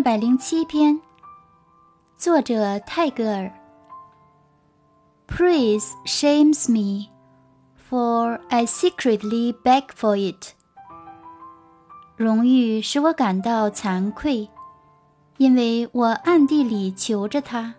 二百零七篇，作者泰戈尔。Praise shames me, for I secretly beg for it. 荣誉使我感到惭愧，因为我暗地里求着他。